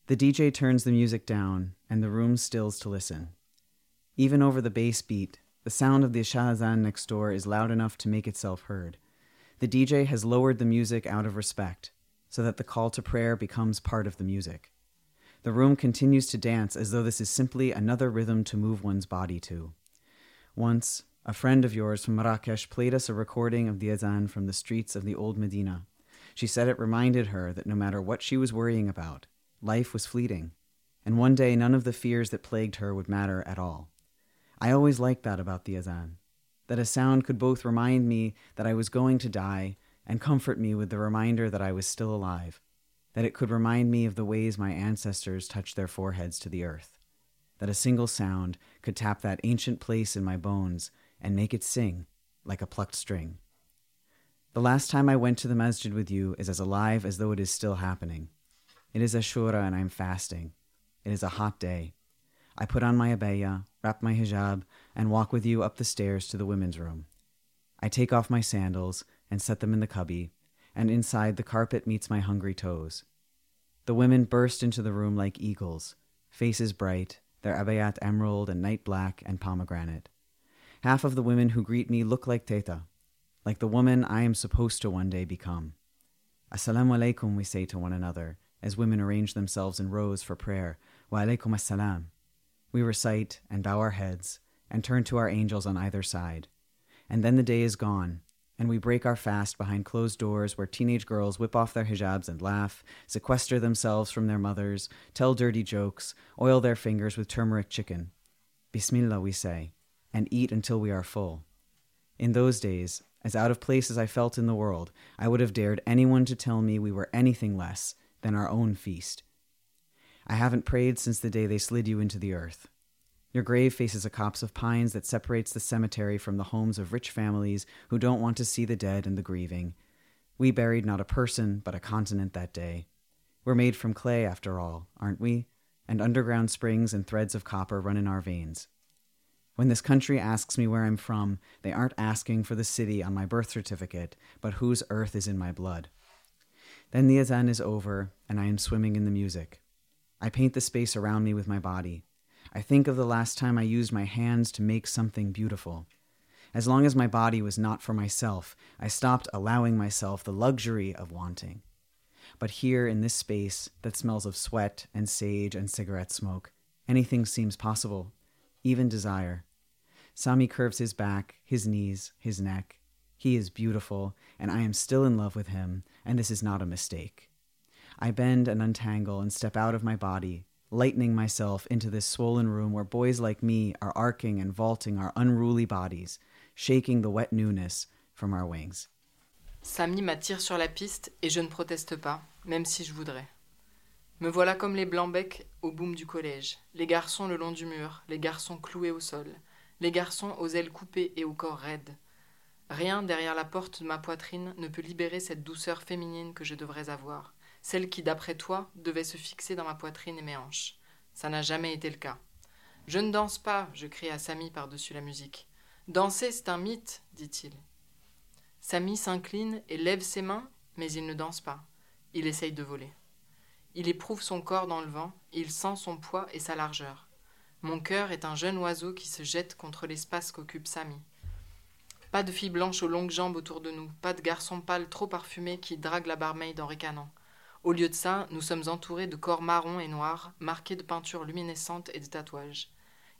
Speaker 2: The DJ turns the music down, and the room stills to listen. Even over the bass beat, the sound of the Shahzan next door is loud enough to make itself heard. The DJ has lowered the music out of respect, so that the call to prayer becomes part of the music. The room continues to dance as though this is simply another rhythm to move one's body to. Once, a friend of yours from Marrakesh played us a recording of the Azan from the streets of the old Medina. She said it reminded her that no matter what she was worrying about, life was fleeting, and one day none of the fears that plagued her would matter at all. I always liked that about the Azan, that a sound could both remind me that I was going to die and comfort me with the reminder that I was still alive, that it could remind me of the ways my ancestors touched their foreheads to the earth, that a single sound could tap that ancient place in my bones and make it sing like a plucked string. The last time I went to the masjid with you is as alive as though it is still happening. It is Ashura and I am fasting. It is a hot day. I put on my abaya, wrap my hijab, and walk with you up the stairs to the women's room. I take off my sandals and set them in the cubby, and inside the carpet meets my hungry toes. The women burst into the room like eagles, faces bright, their abayat emerald and night black and pomegranate. Half of the women who greet me look like Teta, like the woman I am supposed to one day become. Assalamu alaikum, we say to one another, as women arrange themselves in rows for prayer. Wa alaikum assalam. We recite and bow our heads, and turn to our angels on either side. And then the day is gone, and we break our fast behind closed doors where teenage girls whip off their hijabs and laugh, sequester themselves from their mothers, tell dirty jokes, oil their fingers with turmeric chicken. Bismillah, we say, and eat until we are full. In those days, as out of place as I felt in the world, I would have dared anyone to tell me we were anything less than our own feast. I haven't prayed since the day they slid you into the earth. Your grave faces a copse of pines that separates the cemetery from the homes of rich families who don't want to see the dead and the grieving. We buried not a person, but a continent that day. We're made from clay, after all, aren't we? And underground springs and threads of copper run in our veins. When this country asks me where I'm from, they aren't asking for the city on my birth certificate, but whose earth is in my blood. Then the azan is over, and I am swimming in the music. I paint the space around me with my body. I think of the last time I used my hands to make something beautiful. As long as my body was not for myself, I stopped allowing myself the luxury of wanting. But here in this space that smells of sweat and sage and cigarette smoke, anything seems possible, even desire. Sami curves his back, his knees, his neck. He is beautiful, and I am still in love with him, and this is not a mistake. I bend and untangle and step out of my body, lightening myself into this swollen room where boys like me are arcing and vaulting our unruly bodies, shaking the wet newness from our wings.
Speaker 3: Samy m'attire sur la piste et je ne proteste pas, même si je voudrais. Me voilà comme les blancs-becs au boom du collège, les garçons le long du mur, les garçons cloués au sol, les garçons aux ailes coupées et au corps raide. Rien derrière la porte de ma poitrine ne peut libérer cette douceur féminine que je devrais avoir celle qui, d'après toi, devait se fixer dans ma poitrine et mes hanches. Ça n'a jamais été le cas. Je ne danse pas, je crie à Samy par-dessus la musique. Danser, c'est un mythe, dit-il. Samy s'incline et lève ses mains, mais il ne danse pas. Il essaye de voler. Il éprouve son corps dans le vent, il sent son poids et sa largeur. Mon cœur est un jeune oiseau qui se jette contre l'espace qu'occupe Samy. Pas de filles blanches aux longues jambes autour de nous, pas de garçons pâles trop parfumés qui draguent la barmaid en ricanant. Au lieu de ça, nous sommes entourés de corps marrons et noirs, marqués de peintures luminescentes et de tatouages.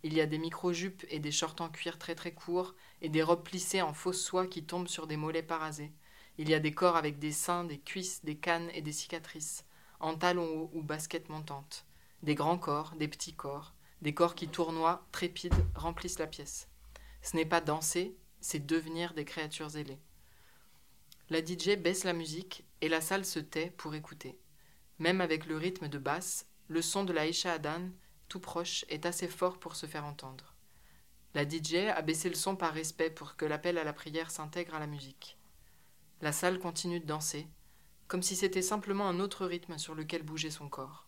Speaker 3: Il y a des micro-jupes et des shorts en cuir très très courts, et des robes plissées en fausse soie qui tombent sur des mollets parasés. Il y a des corps avec des seins, des cuisses, des cannes et des cicatrices, en talons hauts ou baskets montantes. Des grands corps, des petits corps, des corps qui tournoient, trépides, remplissent la pièce. Ce n'est pas danser, c'est devenir des créatures ailées. La DJ baisse la musique et la salle se tait pour écouter. Même avec le rythme de basse, le son de la Isha Adan, tout proche, est assez fort pour se faire entendre. La DJ a baissé le son par respect pour que l'appel à la prière s'intègre à la musique. La salle continue de danser, comme si c'était simplement un autre rythme sur lequel bougeait son corps.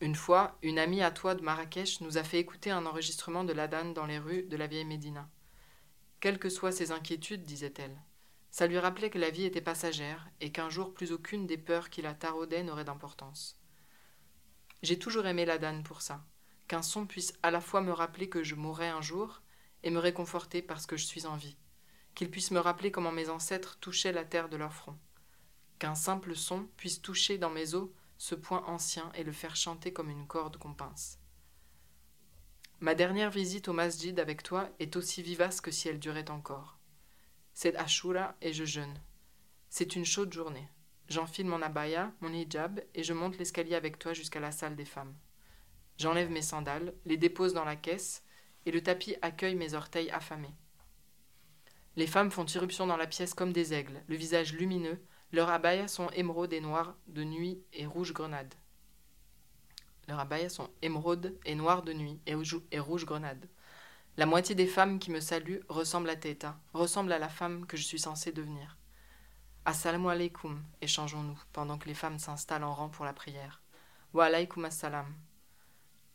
Speaker 3: Une fois, une amie à toi de Marrakech nous a fait écouter un enregistrement de l'Adan dans les rues de la vieille Médina. Quelles que soient ses inquiétudes, disait-elle, ça lui rappelait que la vie était passagère et qu'un jour plus aucune des peurs qui la taraudaient n'aurait d'importance. J'ai toujours aimé la danne pour ça, qu'un son puisse à la fois me rappeler que je mourrai un jour et me réconforter parce que je suis en vie, qu'il puisse me rappeler comment mes ancêtres touchaient la terre de leur front, qu'un simple son puisse toucher dans mes os ce point ancien et le faire chanter comme une corde qu'on pince. Ma dernière visite au masjid avec toi est aussi vivace que si elle durait encore. C'est Ashura et je jeûne. C'est une chaude journée. J'enfile mon abaya, mon hijab, et je monte l'escalier avec toi jusqu'à la salle des femmes. J'enlève mes sandales, les dépose dans la caisse, et le tapis accueille mes orteils affamés. Les femmes font irruption dans la pièce comme des aigles, le visage lumineux, leurs abayas sont émeraudes et noires de nuit et rouge grenade. Leurs abayas sont émeraudes et noires de nuit et rouge grenade. La moitié des femmes qui me saluent ressemblent à Teta, ressemblent à la femme que je suis censée devenir. Assalamu alaikum, échangeons-nous, pendant que les femmes s'installent en rang pour la prière. Wa alaikum assalam.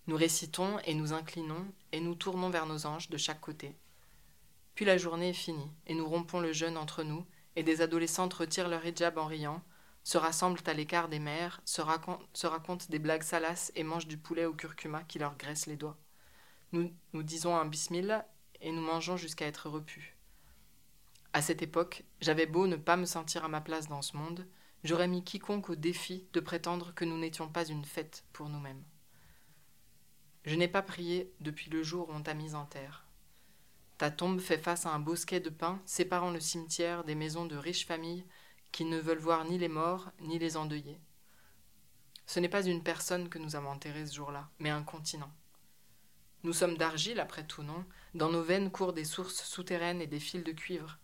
Speaker 3: Nous récitons et nous inclinons et nous tournons vers nos anges de chaque côté. Puis la journée est finie et nous rompons le jeûne entre nous et des adolescentes retirent leur hijab en riant, se rassemblent à l'écart des mères, se racontent des blagues salaces et mangent du poulet au curcuma qui leur graisse les doigts. Nous, nous disons un bismillah et nous mangeons jusqu'à être repus. À cette époque, j'avais beau ne pas me sentir à ma place dans ce monde, j'aurais mis quiconque au défi de prétendre que nous n'étions pas une fête pour nous-mêmes. Je n'ai pas prié depuis le jour où on t'a mise en terre. Ta tombe fait face à un bosquet de pins séparant le cimetière des maisons de riches familles qui ne veulent voir ni les morts ni les endeuillés. Ce n'est pas une personne que nous avons enterrée ce jour-là, mais un continent. Nous sommes d'argile, après tout, non? Dans nos veines courent des sources souterraines et des fils de cuivre.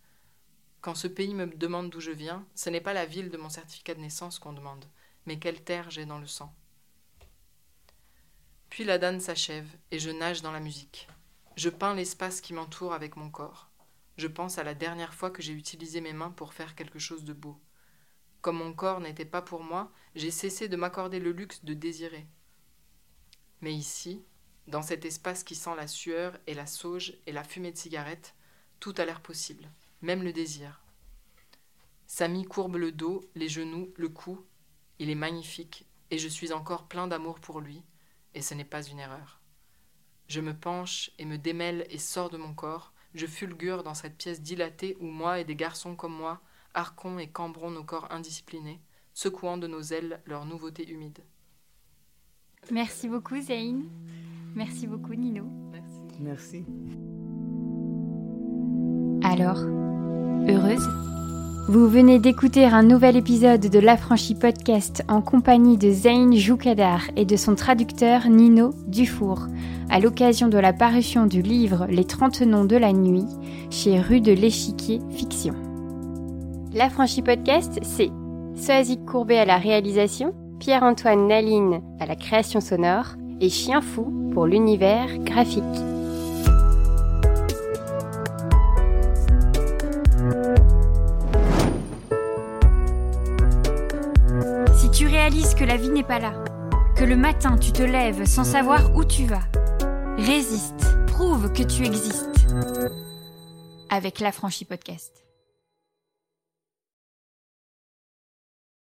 Speaker 3: Quand ce pays me demande d'où je viens, ce n'est pas la ville de mon certificat de naissance qu'on demande, mais quelle terre j'ai dans le sang. Puis la danse s'achève, et je nage dans la musique. Je peins l'espace qui m'entoure avec mon corps. Je pense à la dernière fois que j'ai utilisé mes mains pour faire quelque chose de beau. Comme mon corps n'était pas pour moi, j'ai cessé de m'accorder le luxe de désirer. Mais ici, dans cet espace qui sent la sueur et la sauge et la fumée de cigarette, tout a l'air possible, même le désir. Samy courbe le dos, les genoux, le cou. Il est magnifique, et je suis encore plein d'amour pour lui, et ce n'est pas une erreur. Je me penche et me démêle et sors de mon corps, je fulgure dans cette pièce dilatée où moi et des garçons comme moi arquons et cambrons nos corps indisciplinés, secouant de nos ailes leur nouveauté humide.
Speaker 1: Merci beaucoup Zayn. Merci beaucoup Nino.
Speaker 3: Merci.
Speaker 2: Merci.
Speaker 1: Alors, heureuse? Vous venez d'écouter un nouvel épisode de l'Affranchi Podcast en compagnie de Zayn Joukadar et de son traducteur Nino Dufour, à l'occasion de la parution du livre Les 30 noms de la nuit chez Rue de l'Échiquier Fiction. L'Affranchi Podcast, c'est Soazic Courbet à la réalisation, Pierre-Antoine Naline à la création sonore et Chien Fou pour l'univers graphique. Si tu réalises que la vie n'est pas là, que le matin tu te lèves sans savoir où tu vas, résiste, prouve que tu existes. Avec l'Affranchi Podcast.